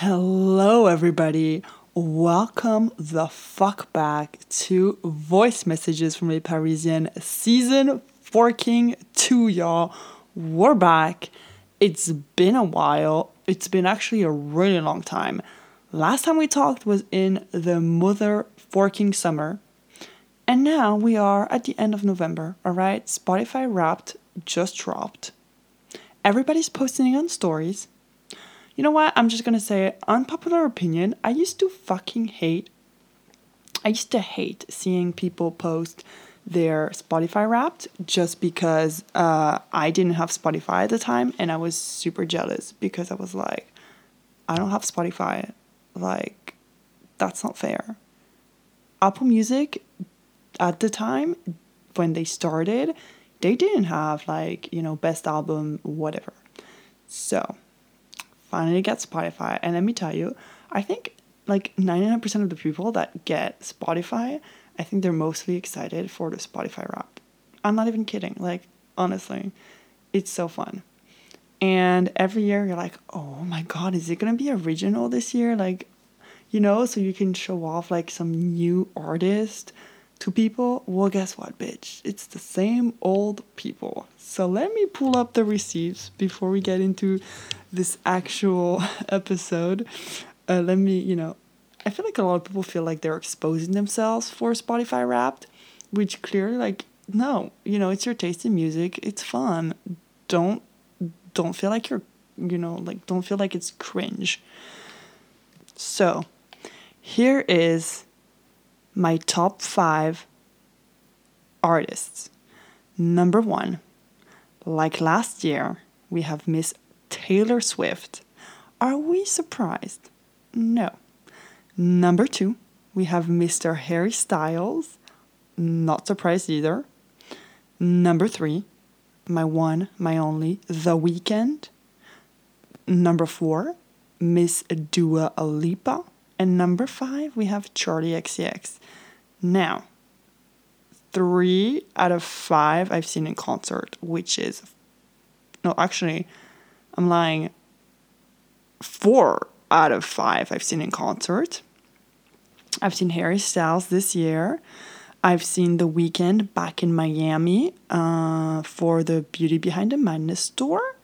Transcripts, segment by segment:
Hello, everybody. Welcome the fuck back to Voice Messages from a Parisian season 14 2, y'all. We're back. It's been a while. It's been actually a really long time. Last time we talked was in the mother forking summer. And now we are at the end of November, alright? Spotify Wrapped just dropped. Everybody's posting on stories you know what? I'm just gonna say. Unpopular opinion. I used to fucking hate. I used to hate seeing people post their Spotify wrapped just because uh, I didn't have Spotify at the time and I was super jealous because I was like, I don't have Spotify. Like, that's not fair. Apple Music at the time when they started, they didn't have like, you know, best album, whatever. So finally get Spotify. And let me tell you, I think like 99% of the people that get Spotify, I think they're mostly excited for the Spotify wrap. I'm not even kidding. Like, honestly, it's so fun. And every year you're like, oh my God, is it going to be original this year? Like, you know, so you can show off like some new artist to people. Well, guess what, bitch? It's the same old people. So let me pull up the receipts before we get into this actual episode, uh, let me, you know, I feel like a lot of people feel like they're exposing themselves for Spotify Wrapped, which clearly, like, no, you know, it's your taste in music. It's fun. Don't don't feel like you're, you know, like don't feel like it's cringe. So, here is my top five artists. Number one, like last year, we have Miss Taylor Swift. Are we surprised? No. Number two, we have Mr. Harry Styles. Not surprised either. Number three, my one, my only, The Weeknd. Number four, Miss Dua Lipa. And number five, we have Charli XCX. Now, three out of five I've seen in concert, which is, no, actually, I'm lying. Four out of five I've seen in concert. I've seen Harry Styles this year. I've seen The Weeknd back in Miami uh, for the Beauty Behind the Madness tour.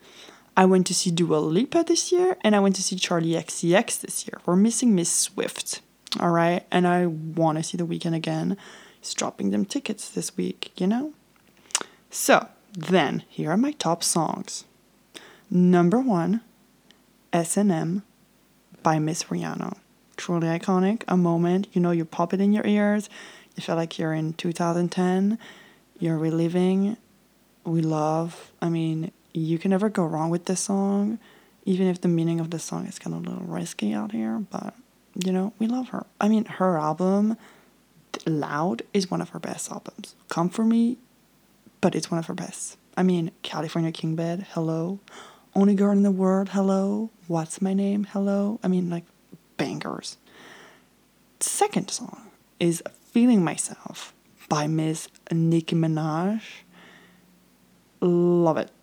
I went to see Dua Lipa this year, and I went to see Charli XCX this year. We're missing Miss Swift, all right? And I want to see The Weeknd again. He's dropping them tickets this week, you know? So, then, here are my top songs. Number one, S&M by Miss Rihanna. Truly iconic. A moment, you know, you pop it in your ears. You feel like you're in 2010. You're reliving. We love. I mean, you can never go wrong with this song, even if the meaning of the song is kind of a little risky out here. But, you know, we love her. I mean, her album, Loud, is one of her best albums. Come for me, but it's one of her best. I mean, California King Bed, hello. Only Girl in the World, hello. What's My Name, hello. I mean, like, bangers. Second song is Feeling Myself by Miss Nicki Minaj. Love it.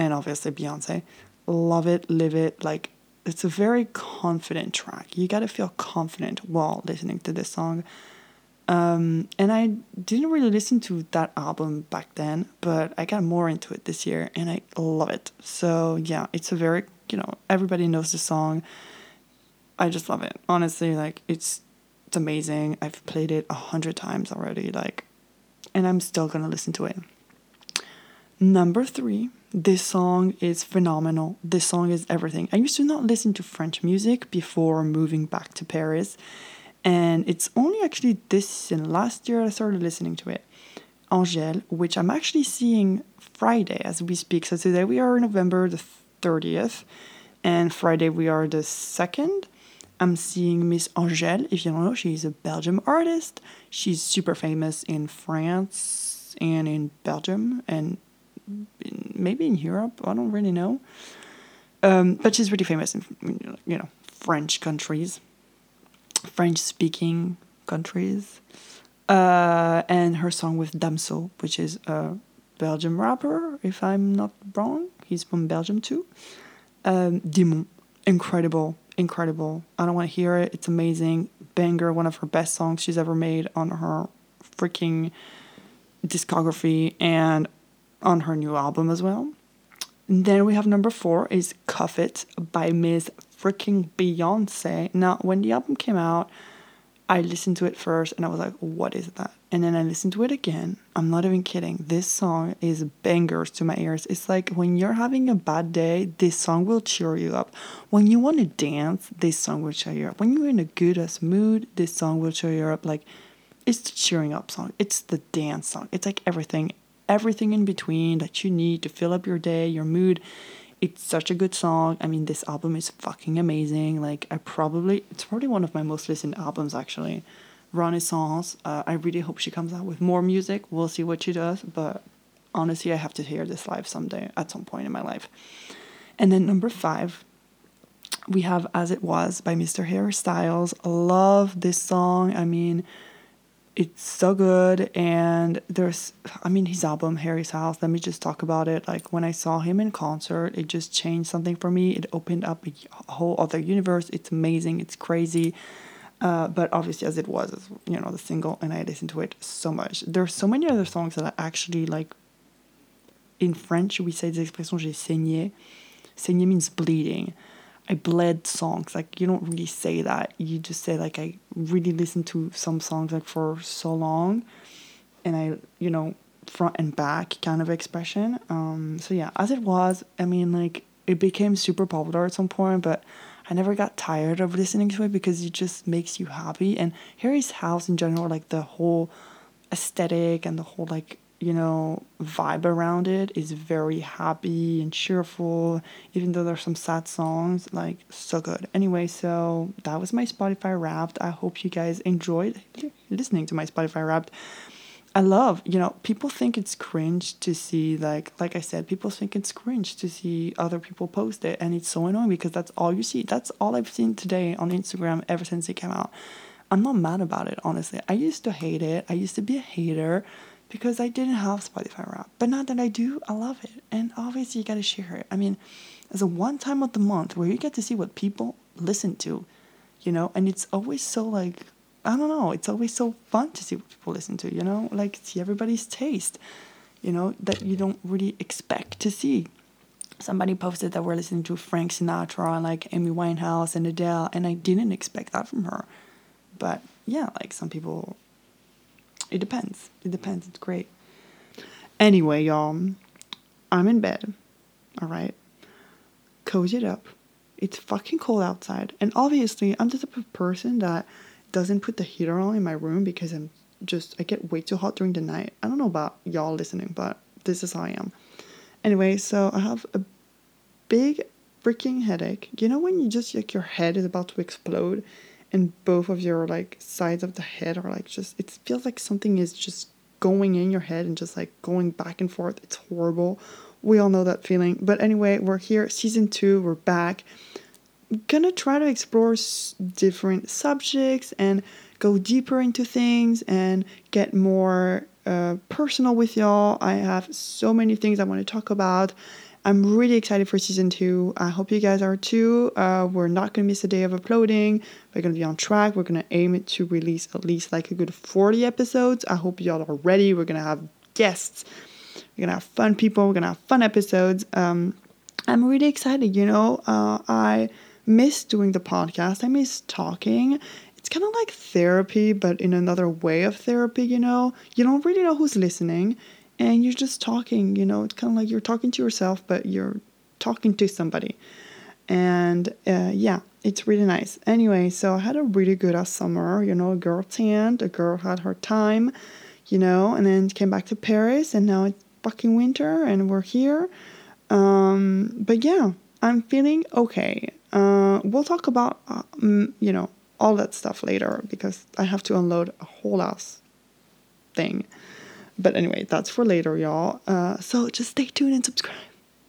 And obviously Beyonce. Love it, live it. Like, it's a very confident track. You gotta feel confident while listening to this song. Um, and I didn't really listen to that album back then, but I got more into it this year and I love it. So, yeah, it's a very, you know, everybody knows the song. I just love it. Honestly, like, it's, it's amazing. I've played it a hundred times already, like, and I'm still gonna listen to it. Number three, this song is phenomenal. This song is everything. I used to not listen to French music before moving back to Paris and it's only actually this and last year I started listening to it. Angèle, which I'm actually seeing Friday as we speak. So today we are November the 30th, and Friday we are the 2nd. I'm seeing Miss Angèle. If you don't know, she's a Belgium artist. She's super famous in France and in Belgium and maybe in Europe. I don't really know. Um, but she's really famous in you know French countries. French speaking countries. Uh, and her song with Damso, which is a Belgian rapper, if I'm not wrong. He's from Belgium too. Um, Demon, incredible. incredible. I don't want to hear it. It's amazing. Banger, one of her best songs she's ever made on her freaking discography and on her new album as well. And then we have number four is Cuff It by Ms. Freaking Beyonce. Now, when the album came out, I listened to it first and I was like, what is that? And then I listened to it again. I'm not even kidding. This song is bangers to my ears. It's like when you're having a bad day, this song will cheer you up. When you want to dance, this song will cheer you up. When you're in a good ass mood, this song will cheer you up. Like, it's the cheering up song. It's the dance song. It's like everything, everything in between that you need to fill up your day, your mood. It's such a good song. I mean, this album is fucking amazing. Like, I probably, it's probably one of my most listened albums actually. Renaissance. Uh, I really hope she comes out with more music. We'll see what she does, but honestly, I have to hear this live someday at some point in my life. And then number five, we have As It Was by Mr. Harry Styles. Love this song. I mean, it's so good and there's i mean his album harry's house let me just talk about it. Like when i saw him in concert it just changed something for me. It opened up a whole other universe. It's amazing. It's crazy. Uh, but obviously as it was you know the single and i listened to it so much. There's so many other songs that i actually like in french we say the expression j'ai saigné. Saigné means bleeding I bled songs. Like you don't really say that. You just say like I really listened to some songs like for so long, and I you know front and back kind of expression. Um, so yeah, as it was, I mean like it became super popular at some point, but I never got tired of listening to it because it just makes you happy. And Harry's house in general, like the whole aesthetic and the whole like you know, vibe around it is very happy and cheerful, even though there's some sad songs, like so good. Anyway, so that was my Spotify wrapped. I hope you guys enjoyed listening to my Spotify wrapped. I love, you know, people think it's cringe to see like like I said, people think it's cringe to see other people post it and it's so annoying because that's all you see. That's all I've seen today on Instagram ever since it came out. I'm not mad about it, honestly. I used to hate it. I used to be a hater because I didn't have Spotify Wrap. But now that I do, I love it. And obviously, you got to share it. I mean, it's a one time of the month where you get to see what people listen to, you know, and it's always so like, I don't know, it's always so fun to see what people listen to, you know, like see everybody's taste, you know, that you don't really expect to see. Somebody posted that we're listening to Frank Sinatra and like Amy Winehouse and Adele, and I didn't expect that from her. But yeah, like some people it depends. It depends. It's great. Anyway, y'all, I'm in bed. All right. Cozy it up. It's fucking cold outside. And obviously, I'm the type of person that doesn't put the heater on in my room because I'm just, I get way too hot during the night. I don't know about y'all listening, but this is how I am. Anyway, so I have a big freaking headache. You know when you just like your head is about to explode and both of your like sides of the head are like just it feels like something is just going in your head and just like going back and forth. It's horrible. We all know that feeling. But anyway we're here. Season two we're back. Gonna try to explore s- different subjects and go deeper into things and get more uh, personal with y'all. I have so many things i want to talk about I'm really excited for season two. I hope you guys are too. Uh, we're not going to miss a day of uploading. We're going to be on track. We're going to aim to release at least like a good 40 episodes. I hope y'all are ready. We're going to have guests. We're going to have fun people. We're going to have fun episodes. Um, I'm really excited. You know, uh, I miss doing the podcast, I miss talking. It's kind of like therapy, but in another way of therapy, you know? You don't really know who's listening and you're just talking, you know, it's kind of like you're talking to yourself, but you're talking to somebody. And uh, yeah, it's really nice. Anyway, so I had a really good uh, summer, you know, a girl tanned, a girl had her time, you know, and then came back to Paris, and now it's fucking winter, and we're here. Um, but yeah, I'm feeling okay. Uh, we'll talk about, uh, you know, all that stuff later because I have to unload a whole ass thing. But anyway, that's for later, y'all. Uh, so just stay tuned and subscribe.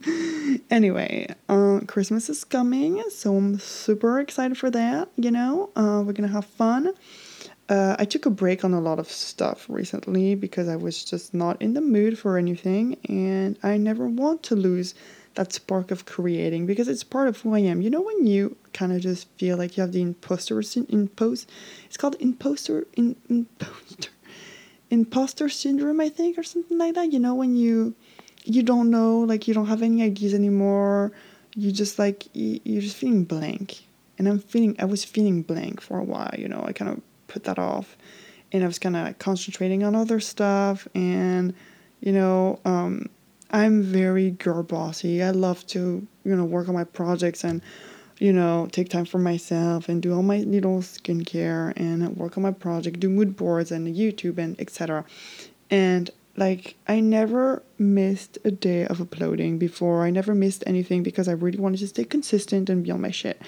anyway, uh, Christmas is coming, so I'm super excited for that. You know, uh, we're gonna have fun. Uh, I took a break on a lot of stuff recently because I was just not in the mood for anything, and I never want to lose that spark of creating because it's part of who I am. You know when you kind of just feel like you have the imposter impost it's called imposter in, imposter imposter syndrome I think or something like that. You know when you you don't know like you don't have any ideas anymore. You just like you're just feeling blank. And I'm feeling I was feeling blank for a while, you know. I kind of put that off and I was kind of like concentrating on other stuff and you know um I'm very girl bossy. I love to, you know, work on my projects and, you know, take time for myself and do all my little skincare and work on my project, do mood boards and YouTube and etc. And like I never missed a day of uploading before. I never missed anything because I really wanted to stay consistent and be on my shit.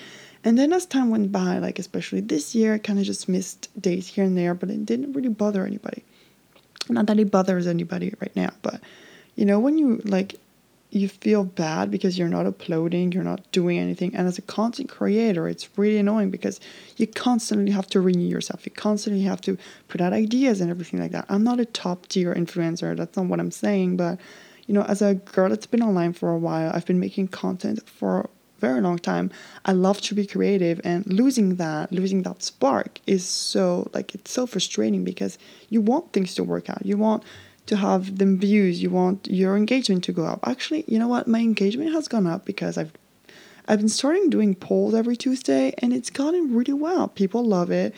And then as time went by, like especially this year, I kind of just missed days here and there, but it didn't really bother anybody. Not that it bothers anybody right now, but you know when you like you feel bad because you're not uploading, you're not doing anything. And as a content creator, it's really annoying because you constantly have to renew yourself. You constantly have to put out ideas and everything like that. I'm not a top tier influencer, that's not what I'm saying. But, you know, as a girl that's been online for a while, I've been making content for a very long time. I love to be creative, and losing that, losing that spark is so, like, it's so frustrating because you want things to work out. You want to have them views you want your engagement to go up. Actually you know what? My engagement has gone up because i've i've been starting doing polls every tuesday and it's gotten really well. People love it.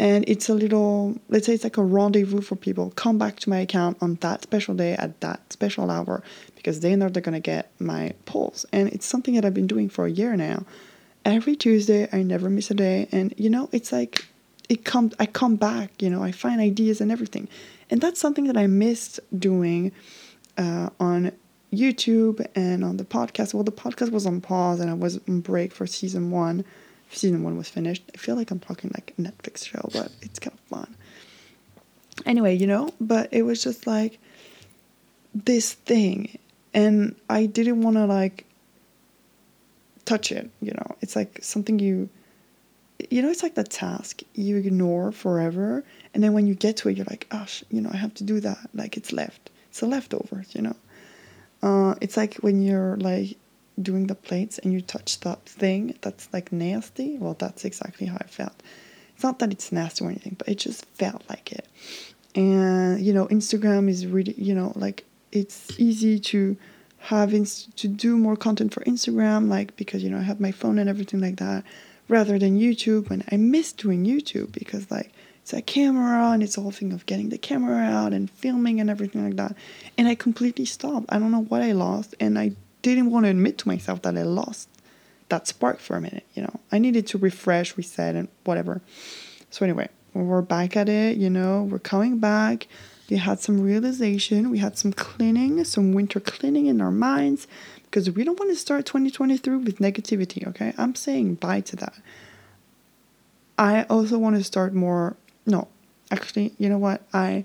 And it's a little let's say it's like a rendezvous for people. Come back to my account on that special day at that special hour because they know they're going to get my polls. And it's something that i've been doing for a year now. Every tuesday i never miss a day. And you know it's like it comes i come back you know i find ideas and everything and that's something that I missed doing uh, on YouTube and on the podcast. Well, the podcast was on pause and I was on break for season one. Season one was finished. I feel like I'm talking like a Netflix show, but it's kind of fun. Anyway, you know, but it was just like this thing. And I didn't want to like touch it, you know. It's like something you you know, it's like the task you ignore forever. And then when you get to it, you're like, gosh, you know, I have to do that. Like it's left. It's a leftovers, you know. Uh, it's like when you're like doing the plates and you touch that thing that's like nasty. Well, that's exactly how I felt. It's not that it's nasty or anything, but it just felt like it. And, you know, Instagram is really, you know, like it's easy to have inst- to do more content for Instagram, like because, you know, I have my phone and everything like that rather than YouTube. And I miss doing YouTube because like it's a camera and it's a whole thing of getting the camera out and filming and everything like that. And I completely stopped. I don't know what I lost, and I didn't want to admit to myself that I lost that spark for a minute. You know, I needed to refresh, reset, and whatever. So anyway, we're back at it. You know, we're coming back. We had some realization. We had some cleaning, some winter cleaning in our minds because we don't want to start 2023 with negativity, okay? I'm saying bye to that. I also want to start more. No, actually, you know what? I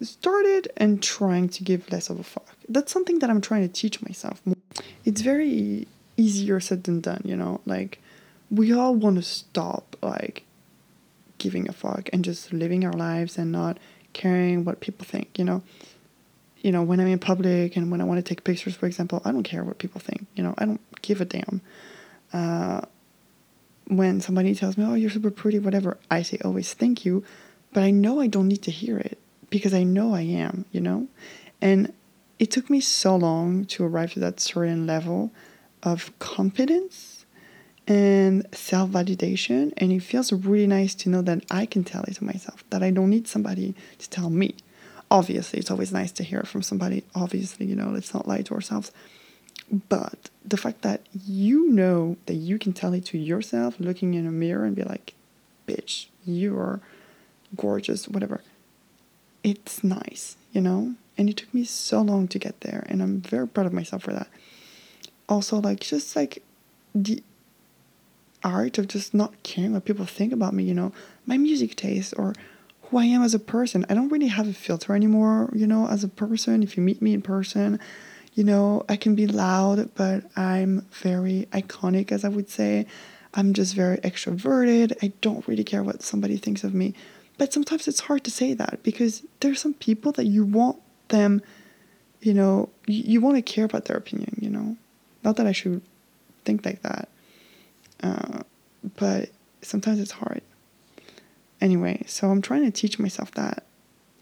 started and trying to give less of a fuck. That's something that I'm trying to teach myself. It's very easier said than done, you know? Like, we all want to stop, like, giving a fuck and just living our lives and not caring what people think, you know? You know, when I'm in public and when I want to take pictures, for example, I don't care what people think. You know, I don't give a damn. Uh, when somebody tells me, "Oh, you're super pretty," whatever, I say always thank you, but I know I don't need to hear it because I know I am. You know, and it took me so long to arrive to that certain level of confidence and self validation, and it feels really nice to know that I can tell it to myself that I don't need somebody to tell me obviously it's always nice to hear from somebody obviously you know let's not lie to ourselves. But the fact that you know that you can tell it to yourself looking in a mirror and be like bitch you are gorgeous whatever it's nice you know? And it took me so long to get there and i'm very proud of myself for that. Also like just like the art of just not caring what people think about me you know? My music taste or who I am as a person. I don't really have a filter anymore, you know, as a person. If you meet me in person, you know, I can be loud, but I'm very iconic, as I would say. I'm just very extroverted. I don't really care what somebody thinks of me. But sometimes it's hard to say that because there's some people that you want them, you know, you, you want to care about their opinion, you know. Not that I should think like that, uh, but sometimes it's hard. Anyway, so I'm trying to teach myself that,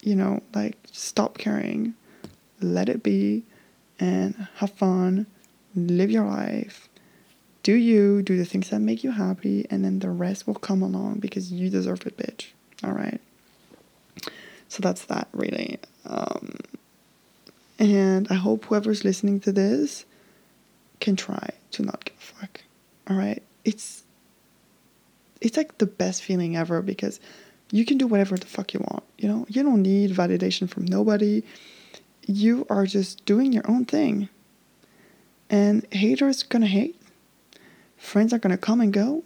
you know, like stop caring, let it be, and have fun, live your life, do you, do the things that make you happy, and then the rest will come along because you deserve it, bitch. All right. So that's that, really. Um, and I hope whoever's listening to this can try to not give a fuck. All right? It's it's like the best feeling ever because you can do whatever the fuck you want. You know, you don't need validation from nobody. You are just doing your own thing. And haters gonna hate. Friends are gonna come and go.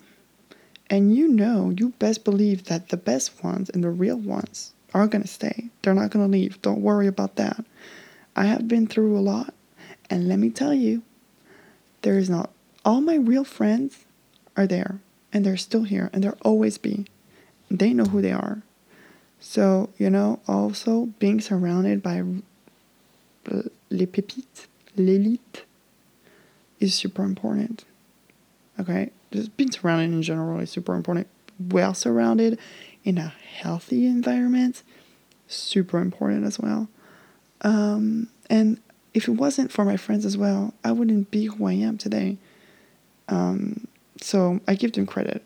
And you know, you best believe that the best ones and the real ones are gonna stay. They're not gonna leave. Don't worry about that. I have been through a lot. And let me tell you, there is not all my real friends are there and they're still here and they'll always be. They know who they are. So, you know, also being surrounded by les pépites, l'élite is super important. Okay? Just being surrounded in general is super important. Well surrounded in a healthy environment, super important as well. Um, and if it wasn't for my friends as well, I wouldn't be who I am today. Um, so I give them credit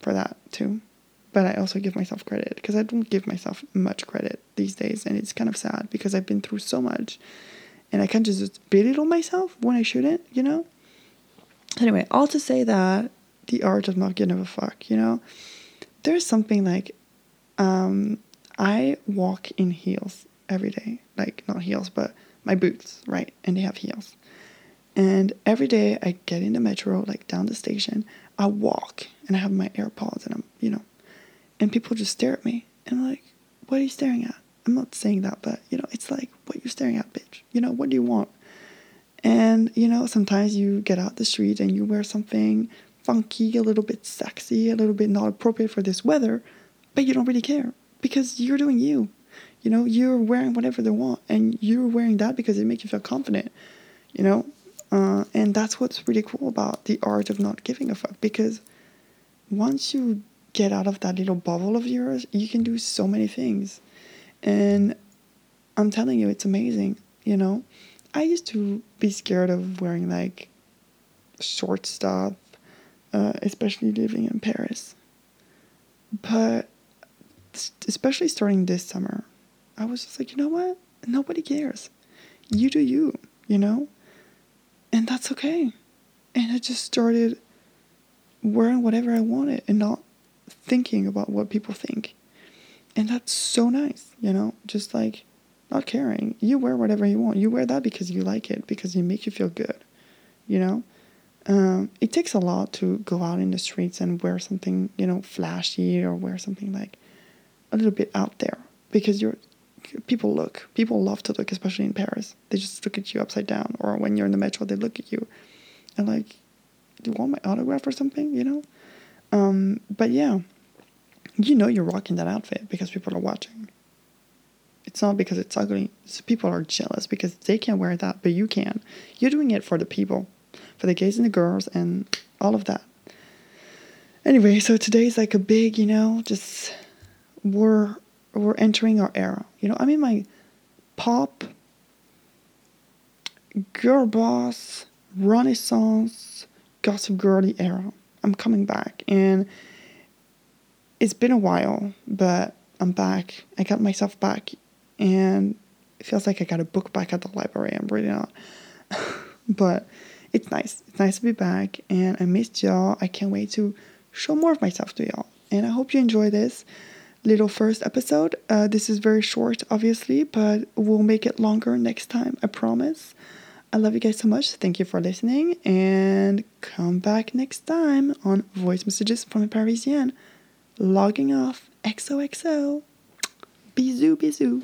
for that too. But I also give myself credit because I don't give myself much credit these days. And it's kind of sad because I've been through so much and I can't just belittle myself when I shouldn't, you know? Anyway, all to say that the art of not giving a fuck, you know? There's something like um, I walk in heels every day. Like, not heels, but my boots, right? And they have heels. And every day I get in the metro, like down the station, I walk and I have my AirPods and I'm, you know, and people just stare at me. And I'm like, what are you staring at? I'm not saying that, but, you know, it's like, what you're staring at, bitch. You know, what do you want? And, you know, sometimes you get out the street and you wear something funky, a little bit sexy, a little bit not appropriate for this weather, but you don't really care because you're doing you. You know, you're wearing whatever they want and you're wearing that because it makes you feel confident. You know, uh, and that's what's really cool about the art of not giving a fuck because once you get out of that little bubble of yours, you can do so many things. And I'm telling you, it's amazing, you know? I used to be scared of wearing like short stuff, uh, especially living in Paris. But especially starting this summer, I was just like, you know what? Nobody cares. You do you, you know? And that's okay. And I just started wearing whatever I wanted and not thinking about what people think. And that's so nice, you know, just like not caring. You wear whatever you want. You wear that because you like it, because it makes you feel good, you know? Um, it takes a lot to go out in the streets and wear something, you know, flashy or wear something like a little bit out there because you're people look. People love to look, especially in Paris. They just look at you upside down, or when you're in the metro, they look at you, and like, do you want my autograph or something? You know. Um, but yeah, you know you're rocking that outfit because people are watching. It's not because it's ugly. It's people are jealous because they can't wear that, but you can. You're doing it for the people, for the gays and the girls, and all of that. Anyway, so today's like a big, you know, just we're we're entering our era. You know, I'm in my pop, girl boss, renaissance, gossip girly era. I'm coming back, and it's been a while, but I'm back. I got myself back, and it feels like I got a book back at the library. I'm really not, but it's nice. It's nice to be back, and I missed y'all. I can't wait to show more of myself to y'all, and I hope you enjoy this little first episode. Uh, this is very short, obviously, but we'll make it longer next time, I promise. I love you guys so much. Thank you for listening and come back next time on Voice Messages from a Parisienne. Logging off. XOXO. Bisous, bisous.